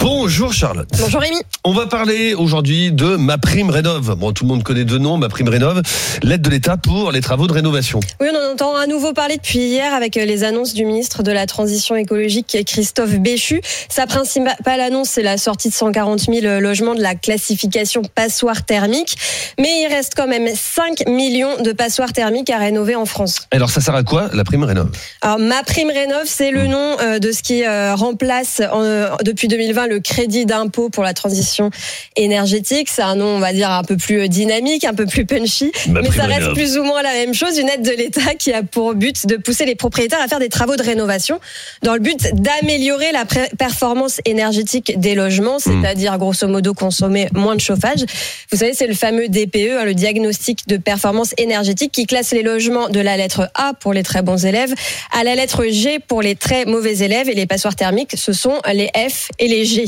Bonjour Charlotte. Bonjour Rémi. On va parler aujourd'hui de ma prime rénov. Bon, tout le monde connaît deux noms, ma prime rénov, l'aide de l'État pour les travaux de rénovation. Oui, on en entend à nouveau parler depuis hier avec euh, les annonces du ministre de la Transition écologique Christophe Béchu. Sa principale annonce, c'est la sortie de 140 000 logements de la classification passoire thermique. Mais il reste quand même 5 millions de passoires thermiques à rénover en France. Alors ça sert à quoi la prime rénov? Alors, ma prime rénov, c'est le nom euh, de ce qui euh, remplace euh, depuis 2020 le crédit d'impôt pour la transition énergétique. C'est un nom, on va dire, un peu plus dynamique, un peu plus punchy. Ma mais ça reste rénov. plus ou moins la même chose. Une aide de l'État qui a pour but de pousser les propriétaires à faire des travaux de rénovation dans le but d'améliorer la performance énergétique des logements, c'est-à-dire grosso modo consommer moins de chauffage. Vous savez, c'est le fameux DPE, hein, le diagnostic de performance énergétique, qui classe les logements de la lettre A pour les très bons élèves à la lettre G pour les très mauvais élèves et les passoires thermiques, ce sont les F et les G.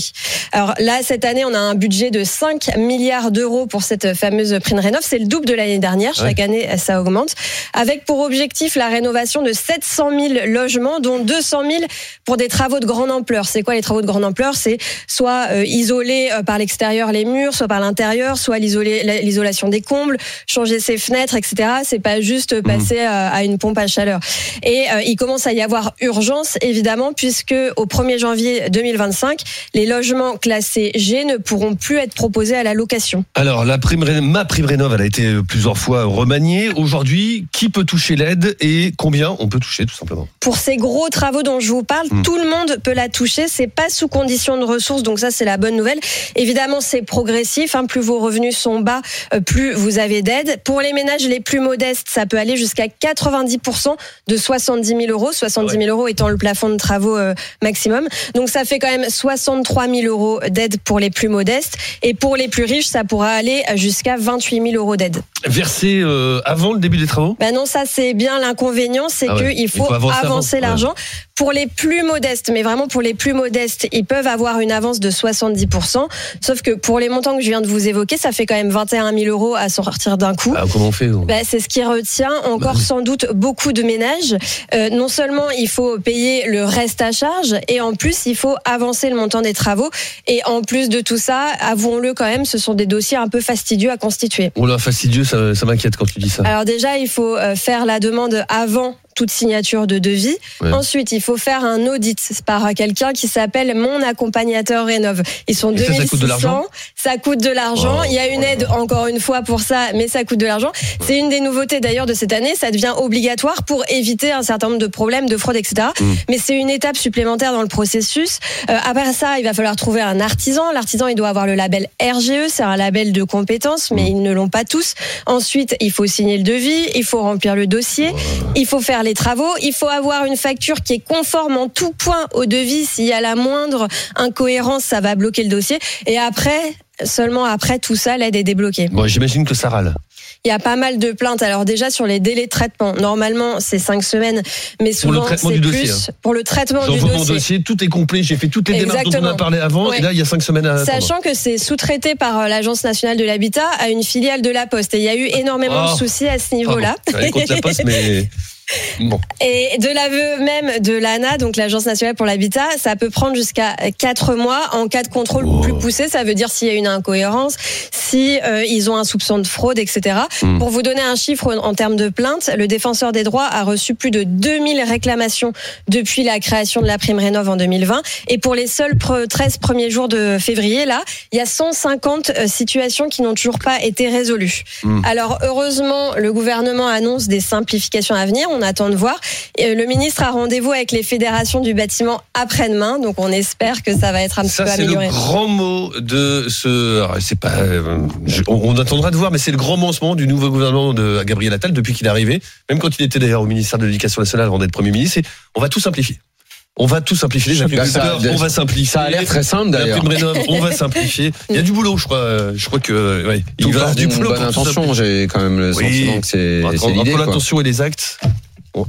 Alors là, cette année, on a un budget de 5 milliards d'euros pour cette fameuse prime rénov. C'est le double de l'année dernière. Chaque année, ça augmente. Avec pour objectif la rénovation de 700 000 logements, dont 200 000 pour des travaux de grande ampleur. C'est quoi les travaux de grande ampleur? C'est soit euh, isoler euh, par l'extérieur les murs, soit par l'intérieur, soit l'isolation des combles, changer ses fenêtres, etc. C'est pas juste passer euh, à une pompe à chaleur. Et il commence à y avoir urgence, évidemment, puisque au 1er janvier 2025, les logements classés G ne pourront plus être proposés à la location. Alors la prime ma prime rénov, elle a été plusieurs fois remaniée. Aujourd'hui, qui peut toucher l'aide et combien on peut toucher tout simplement Pour ces gros travaux dont je vous parle, Hmm. tout le monde peut la toucher. C'est pas sous condition de ressources, donc ça c'est la bonne nouvelle. Évidemment, c'est progressif. hein. Plus vos revenus sont bas, euh, plus vous avez d'aide. Pour les ménages les plus modestes, ça peut aller jusqu'à 90% de 70 000 euros. 70 000 euros étant le plafond de travaux euh, maximum. Donc ça fait quand même 63 000 euros d'aide pour les plus modestes. Et pour les plus riches, ça pourra aller jusqu'à 28 000 euros d'aide. Versé euh, avant le début des travaux? Ben non, ça c'est bien l'inconvénient, c'est Ah ouais, qu'il faut, avancer l'argent. Pour les plus modestes, mais vraiment pour les plus modestes, ils peuvent avoir une avance de 70%. Sauf que pour les montants que je viens de vous évoquer, ça fait quand même 21 000 euros à sortir d'un coup. Ah, Comment on fait on- Ben, c'est ce qui retient encore Bah oui. sans doute beaucoup de ménages. Euh, non seulement il faut payer le reste à charge, et en plus il faut avancer le montant des travaux. Et en plus de tout ça, avouons-le quand même, ce sont des dossiers un peu fastidieux à constituer. Oh là, fastidieux, ça, m'inquiète quand tu dis ça. Alors déjà, il faut euh, faire la demande avant toute signature de devis. Ouais. Ensuite, il faut faire un audit par quelqu'un qui s'appelle mon accompagnateur rénove. Ils sont Et ça, ça 2600. coûte de l'argent? Ça coûte de l'argent. Oh, il y a une aide encore une fois pour ça, mais ça coûte de l'argent. C'est une des nouveautés d'ailleurs de cette année. Ça devient obligatoire pour éviter un certain nombre de problèmes de fraude, etc. Mm. Mais c'est une étape supplémentaire dans le processus. Euh, après ça, il va falloir trouver un artisan. L'artisan, il doit avoir le label RGE. C'est un label de compétences, mais ils ne l'ont pas tous. Ensuite, il faut signer le devis, il faut remplir le dossier, il faut faire les travaux, il faut avoir une facture qui est conforme en tout point au devis. S'il y a la moindre incohérence, ça va bloquer le dossier. Et après, seulement après tout ça, l'aide est débloquée. Bon, j'imagine que ça râle. Il y a pas mal de plaintes. Alors déjà sur les délais de traitement, normalement c'est cinq semaines, mais Pour le souvent traitement c'est du plus dossier, pour le traitement du mon dossier. dossier, tout est complet, j'ai fait toutes les démarches dont on a Exactement. parlé avant, Ouais. et là, il y a cinq semaines à attendre. Sachant que c'est sous-traité par euh, l'Agence nationale de l'habitat à une filiale de la Poste. Et il y a eu énormément Oh. de soucis à ce niveau-là. La poste, mais bon. Et de l'aveu même de l'ANA, donc l'Agence nationale pour l'habitat, ça peut prendre jusqu'à 4 mois en cas de contrôle plus poussé. Ça veut dire s'il y a une incohérence, si euh, ils ont un soupçon de fraude, etc. Mm. Pour vous donner un chiffre en termes de plaintes, le défenseur des droits a reçu plus de 2000 réclamations depuis la création de la prime rénov en 2020. Et pour les seuls pre- 13 premiers jours de février, là, il y a 150 euh, situations qui n'ont toujours pas été résolues. Mm. Alors heureusement, le gouvernement annonce des simplifications à venir. On attend de voir. Et le ministre a rendez-vous avec les fédérations du bâtiment après-demain, donc on espère que ça va être un petit Ça, peu c'est le amélioré. grand mot de ce. C'est pas. Je- on, on attendra de voir, mais c'est le grand mot en ce moment du nouveau gouvernement de Gabriel Attal depuis qu'il est arrivé, même quand il était d'ailleurs au ministère de l'Éducation nationale avant d'être Premier ministre. on va tout simplifier. On va tout simplifier. Ça- on va simplifier. Ça a l'air très simple d'ailleurs. on va simplifier. Il y a du boulot, je crois. Je crois que ouais, il va y avoir du boulot. bonne intention, j'ai quand même le Oui. sentiment que c'est l'idée. entre quoi. l'intention et les actes,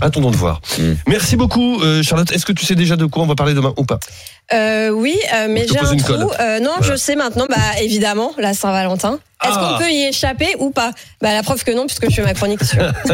attendons de voir. Mm. Merci beaucoup, euh, Charlotte. Est-ce que tu sais déjà de quoi on va parler demain ou pas? Euh, oui, euh, mais j'ai un trou. Euh, non, Voilà. je sais maintenant. Bah évidemment, la Saint-Valentin. Est-ce Ah. qu'on peut y échapper ou pas? Bah la preuve que non, puisque je fais ma chronique sur.